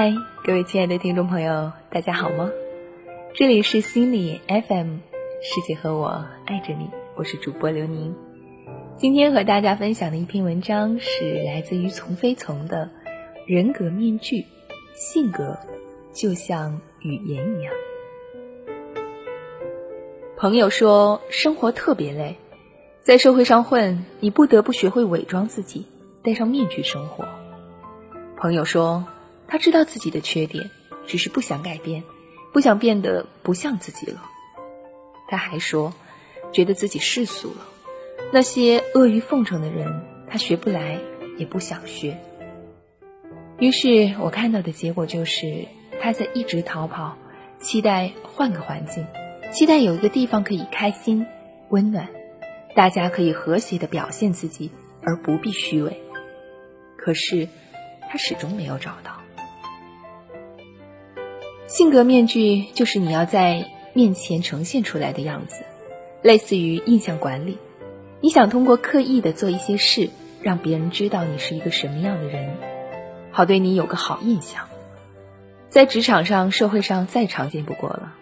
嗨，各位亲爱的听众朋友，大家好吗？这里是心理 FM，世界和我爱着你，我是主播刘宁。今天和大家分享的一篇文章是来自于从飞从的《人格面具》，性格就像语言一样。朋友说，生活特别累，在社会上混，你不得不学会伪装自己，戴上面具生活。朋友说。他知道自己的缺点，只是不想改变，不想变得不像自己了。他还说，觉得自己世俗了，那些阿谀奉承的人，他学不来，也不想学。于是我看到的结果就是，他在一直逃跑，期待换个环境，期待有一个地方可以开心、温暖，大家可以和谐的表现自己，而不必虚伪。可是，他始终没有找到。性格面具就是你要在面前呈现出来的样子，类似于印象管理。你想通过刻意的做一些事，让别人知道你是一个什么样的人，好对你有个好印象。在职场上、社会上再常见不过了。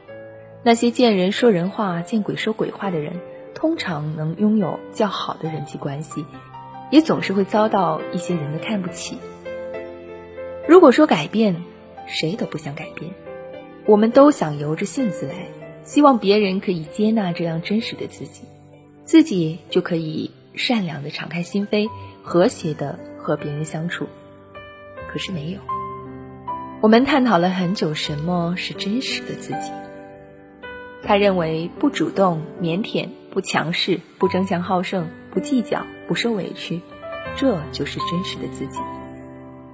那些见人说人话、见鬼说鬼话的人，通常能拥有较好的人际关系，也总是会遭到一些人的看不起。如果说改变，谁都不想改变。我们都想由着性子来，希望别人可以接纳这样真实的自己，自己就可以善良的敞开心扉，和谐的和别人相处。可是没有。我们探讨了很久，什么是真实的自己？他认为不主动、腼腆、不强势、不争强好胜、不计较、不受委屈，这就是真实的自己。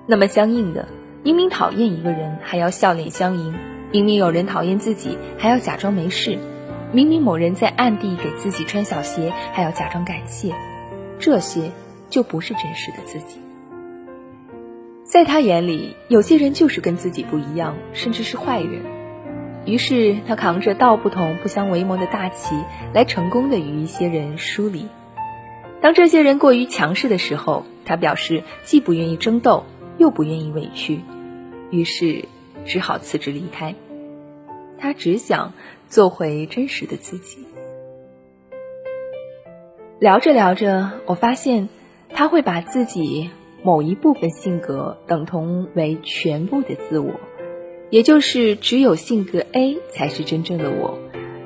那么相应的，明明讨厌一个人，还要笑脸相迎。明明有人讨厌自己，还要假装没事；明明某人在暗地给自己穿小鞋，还要假装感谢。这些就不是真实的自己。在他眼里，有些人就是跟自己不一样，甚至是坏人。于是他扛着道不同不相为谋的大旗，来成功的与一些人疏离。当这些人过于强势的时候，他表示既不愿意争斗，又不愿意委屈，于是。只好辞职离开。他只想做回真实的自己。聊着聊着，我发现他会把自己某一部分性格等同为全部的自我，也就是只有性格 A 才是真正的我。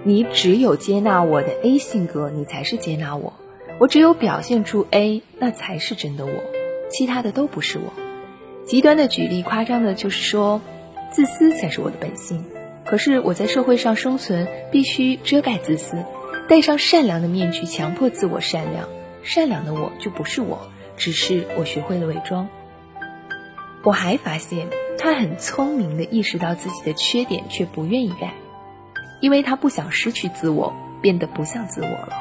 你只有接纳我的 A 性格，你才是接纳我。我只有表现出 A，那才是真的我，其他的都不是我。极端的举例，夸张的就是说。自私才是我的本性，可是我在社会上生存，必须遮盖自私，戴上善良的面具，强迫自我善良。善良的我就不是我，只是我学会了伪装。我还发现他很聪明的意识到自己的缺点，却不愿意改，因为他不想失去自我，变得不像自我了。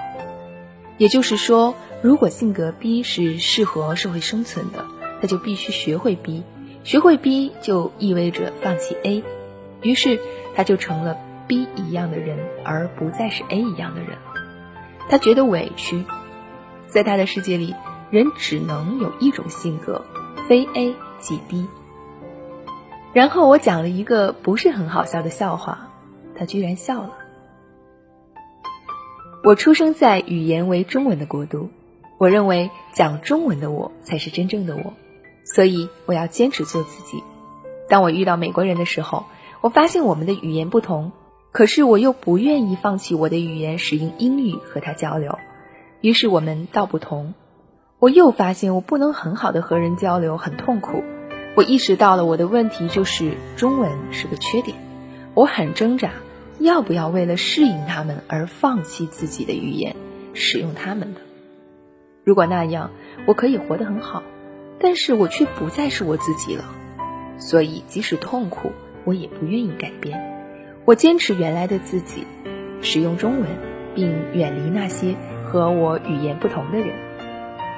也就是说，如果性格 B 是适合社会生存的，他就必须学会 B。学会 B 就意味着放弃 A，于是他就成了 B 一样的人，而不再是 A 一样的人了。他觉得委屈，在他的世界里，人只能有一种性格，非 A 即 B。然后我讲了一个不是很好笑的笑话，他居然笑了。我出生在语言为中文的国度，我认为讲中文的我才是真正的我。所以我要坚持做自己。当我遇到美国人的时候，我发现我们的语言不同，可是我又不愿意放弃我的语言，使用英语和他交流。于是我们道不同。我又发现我不能很好的和人交流，很痛苦。我意识到了我的问题就是中文是个缺点。我很挣扎，要不要为了适应他们而放弃自己的语言，使用他们的？如果那样，我可以活得很好。但是我却不再是我自己了，所以即使痛苦，我也不愿意改变。我坚持原来的自己，使用中文，并远离那些和我语言不同的人。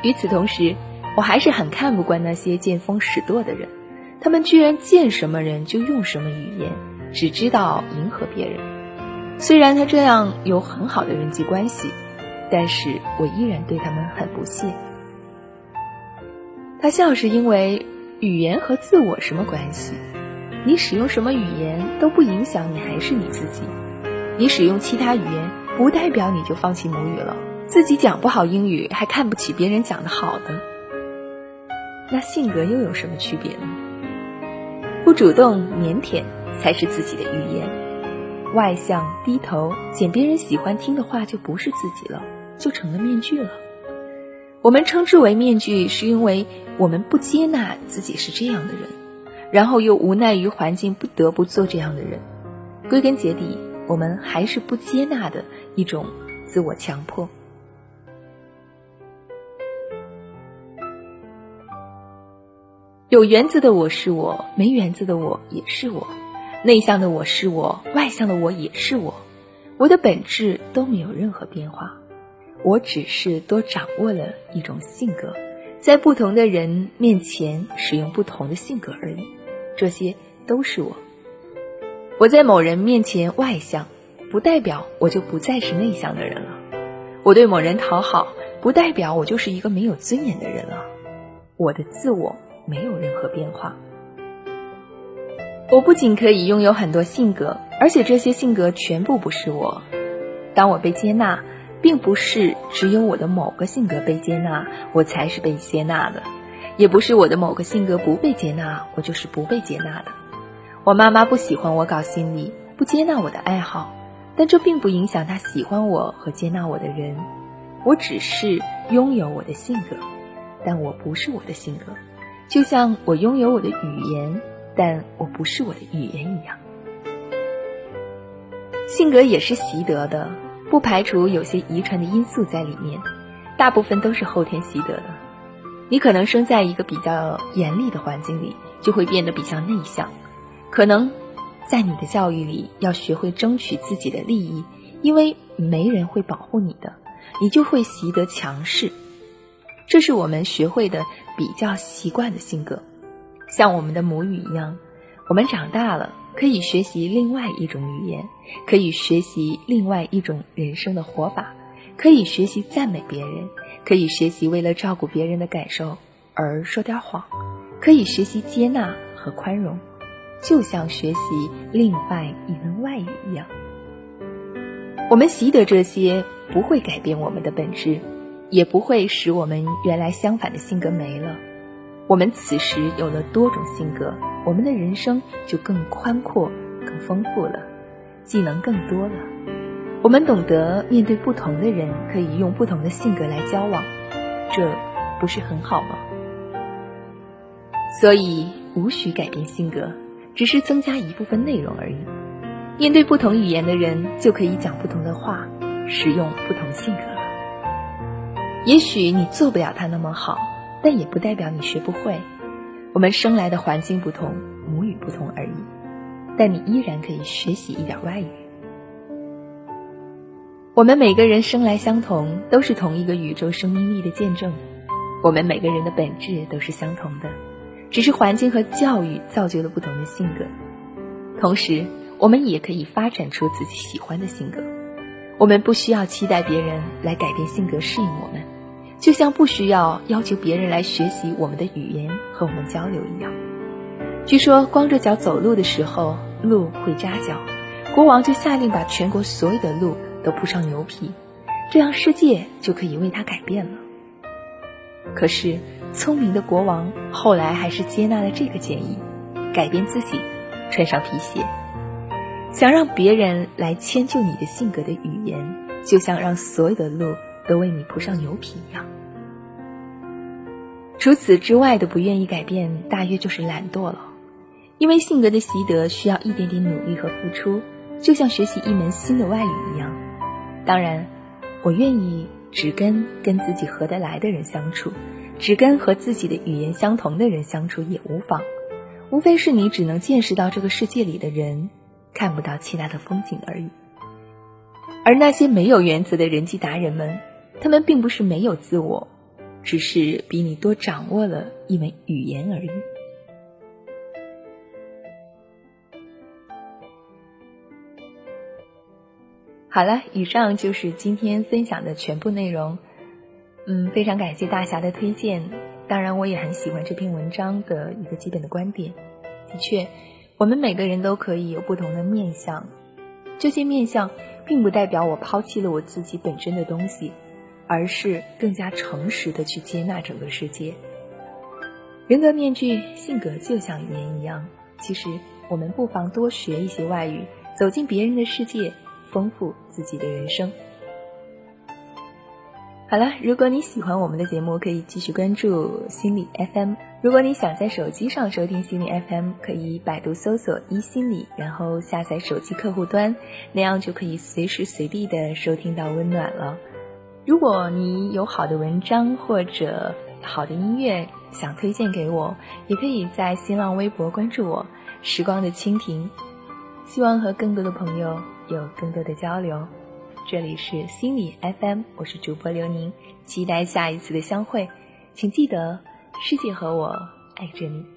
与此同时，我还是很看不惯那些见风使舵的人，他们居然见什么人就用什么语言，只知道迎合别人。虽然他这样有很好的人际关系，但是我依然对他们很不屑。他笑是因为语言和自我什么关系？你使用什么语言都不影响你还是你自己。你使用其他语言不代表你就放弃母语了。自己讲不好英语还看不起别人讲的好的，那性格又有什么区别呢？不主动、腼腆才是自己的语言。外向、低头、捡别人喜欢听的话就不是自己了，就成了面具了。我们称之为面具，是因为我们不接纳自己是这样的人，然后又无奈于环境不得不做这样的人。归根结底，我们还是不接纳的一种自我强迫。有原则的我是我，没原则的我也是我，内向的我是我，外向的我也是我，我的本质都没有任何变化，我只是多掌握了一种性格，在不同的人面前使用不同的性格而已，这些都是我。我在某人面前外向，不代表我就不再是内向的人了；我对某人讨好，不代表我就是一个没有尊严的人了。我的自我。没有任何变化。我不仅可以拥有很多性格，而且这些性格全部不是我。当我被接纳，并不是只有我的某个性格被接纳，我才是被接纳的；也不是我的某个性格不被接纳，我就是不被接纳的。我妈妈不喜欢我搞心理，不接纳我的爱好，但这并不影响她喜欢我和接纳我的人。我只是拥有我的性格，但我不是我的性格。就像我拥有我的语言，但我不是我的语言一样。性格也是习得的，不排除有些遗传的因素在里面，大部分都是后天习得的。你可能生在一个比较严厉的环境里，就会变得比较内向；可能在你的教育里要学会争取自己的利益，因为没人会保护你的，你就会习得强势。这是我们学会的比较习惯的性格，像我们的母语一样。我们长大了，可以学习另外一种语言，可以学习另外一种人生的活法，可以学习赞美别人，可以学习为了照顾别人的感受而说点谎，可以学习接纳和宽容，就像学习另外一门外语一样。我们习得这些，不会改变我们的本质。也不会使我们原来相反的性格没了。我们此时有了多种性格，我们的人生就更宽阔、更丰富了，技能更多了。我们懂得面对不同的人，可以用不同的性格来交往，这不是很好吗？所以无需改变性格，只是增加一部分内容而已。面对不同语言的人，就可以讲不同的话，使用不同性格。也许你做不了他那么好，但也不代表你学不会。我们生来的环境不同，母语不同而已，但你依然可以学习一点外语。我们每个人生来相同，都是同一个宇宙生命力的见证。我们每个人的本质都是相同的，只是环境和教育造就了不同的性格。同时，我们也可以发展出自己喜欢的性格。我们不需要期待别人来改变性格适应我们。就像不需要要求别人来学习我们的语言和我们交流一样。据说光着脚走路的时候，路会扎脚，国王就下令把全国所有的路都铺上牛皮，这样世界就可以为他改变了。可是聪明的国王后来还是接纳了这个建议，改变自己，穿上皮鞋，想让别人来迁就你的性格的语言，就像让所有的路。都为你铺上牛皮一样。除此之外的不愿意改变，大约就是懒惰了。因为性格的习得需要一点点努力和付出，就像学习一门新的外语一样。当然，我愿意只跟跟自己合得来的人相处，只跟和自己的语言相同的人相处也无妨。无非是你只能见识到这个世界里的人，看不到其他的风景而已。而那些没有原则的人际达人们。他们并不是没有自我，只是比你多掌握了一门语言而已。好了，以上就是今天分享的全部内容。嗯，非常感谢大侠的推荐。当然，我也很喜欢这篇文章的一个基本的观点。的确，我们每个人都可以有不同的面相，这些面相并不代表我抛弃了我自己本身的东西，而是更加诚实的去接纳整个世界。人格面具，性格就像语言一样，其实我们不妨多学一些外语，走进别人的世界，丰富自己的人生。好了，如果你喜欢我们的节目，可以继续关注心理 FM。如果你想在手机上收听心理 FM，可以百度搜索“一心理”，然后下载手机客户端，那样就可以随时随地的收听到温暖了。如果你有好的文章或者好的音乐想推荐给我，也可以在新浪微博关注我“时光的蜻蜓”，希望和更多的朋友有更多的交流。这里是心理 FM，我是主播刘宁，期待下一次的相会，请记得，世界和我爱着你。